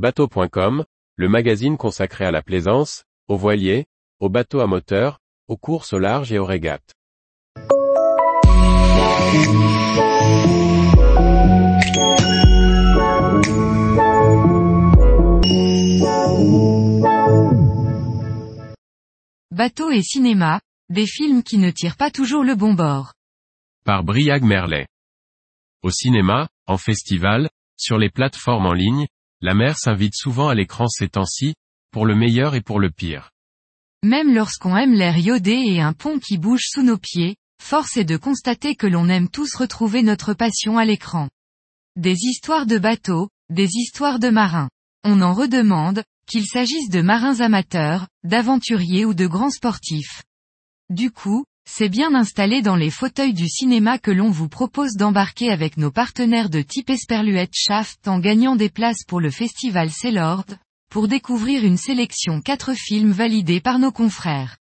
Bateau.com, le magazine consacré à la plaisance, aux voiliers, aux bateaux à moteur, aux courses au large et aux régates. Bateau et cinéma, des films qui ne tirent pas toujours le bon bord. Par Briag Merlet. Au cinéma, en festival, sur les plateformes en ligne, la mer s'invite souvent à l'écran ces temps-ci, pour le meilleur et pour le pire. Même lorsqu'on aime l'air iodé et un pont qui bouge sous nos pieds, force est de constater que l'on aime tous retrouver notre passion à l'écran. Des histoires de bateaux, des histoires de marins. On en redemande, qu'il s'agisse de marins amateurs, d'aventuriers ou de grands sportifs. Du coup, c'est bien installé dans les fauteuils du cinéma que l'on vous propose d'embarquer avec nos partenaires de type Esperluette Shaft en gagnant des places pour le festival Célord, pour découvrir une sélection 4 films validés par nos confrères.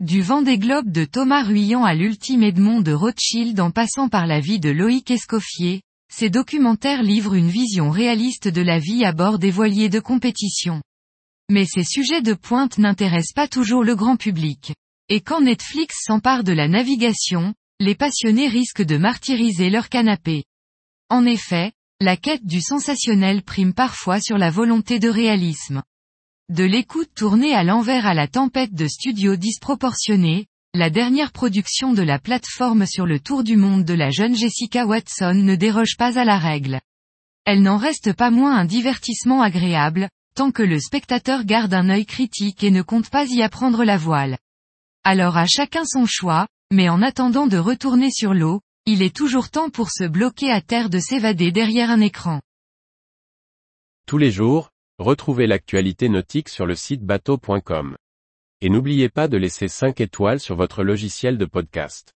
Du vent des globes de Thomas Ruyant à l'ultime Edmond de Rothschild en passant par la vie de Loïc Escoffier, ces documentaires livrent une vision réaliste de la vie à bord des voiliers de compétition. Mais ces sujets de pointe n'intéressent pas toujours le grand public. Et quand Netflix s'empare de la navigation, les passionnés risquent de martyriser leur canapé. En effet, la quête du sensationnel prime parfois sur la volonté de réalisme. De l'écoute tournée à l'envers à la tempête de studios disproportionnés, la dernière production de la plateforme sur le tour du monde de la jeune Jessica Watson ne déroge pas à la règle. Elle n'en reste pas moins un divertissement agréable, tant que le spectateur garde un œil critique et ne compte pas y apprendre la voile. Alors à chacun son choix, mais en attendant de retourner sur l'eau, il est toujours temps pour se bloquer à terre de s'évader derrière un écran. Tous les jours, retrouvez l'actualité nautique sur le site bateau.com. Et n'oubliez pas de laisser 5 étoiles sur votre logiciel de podcast.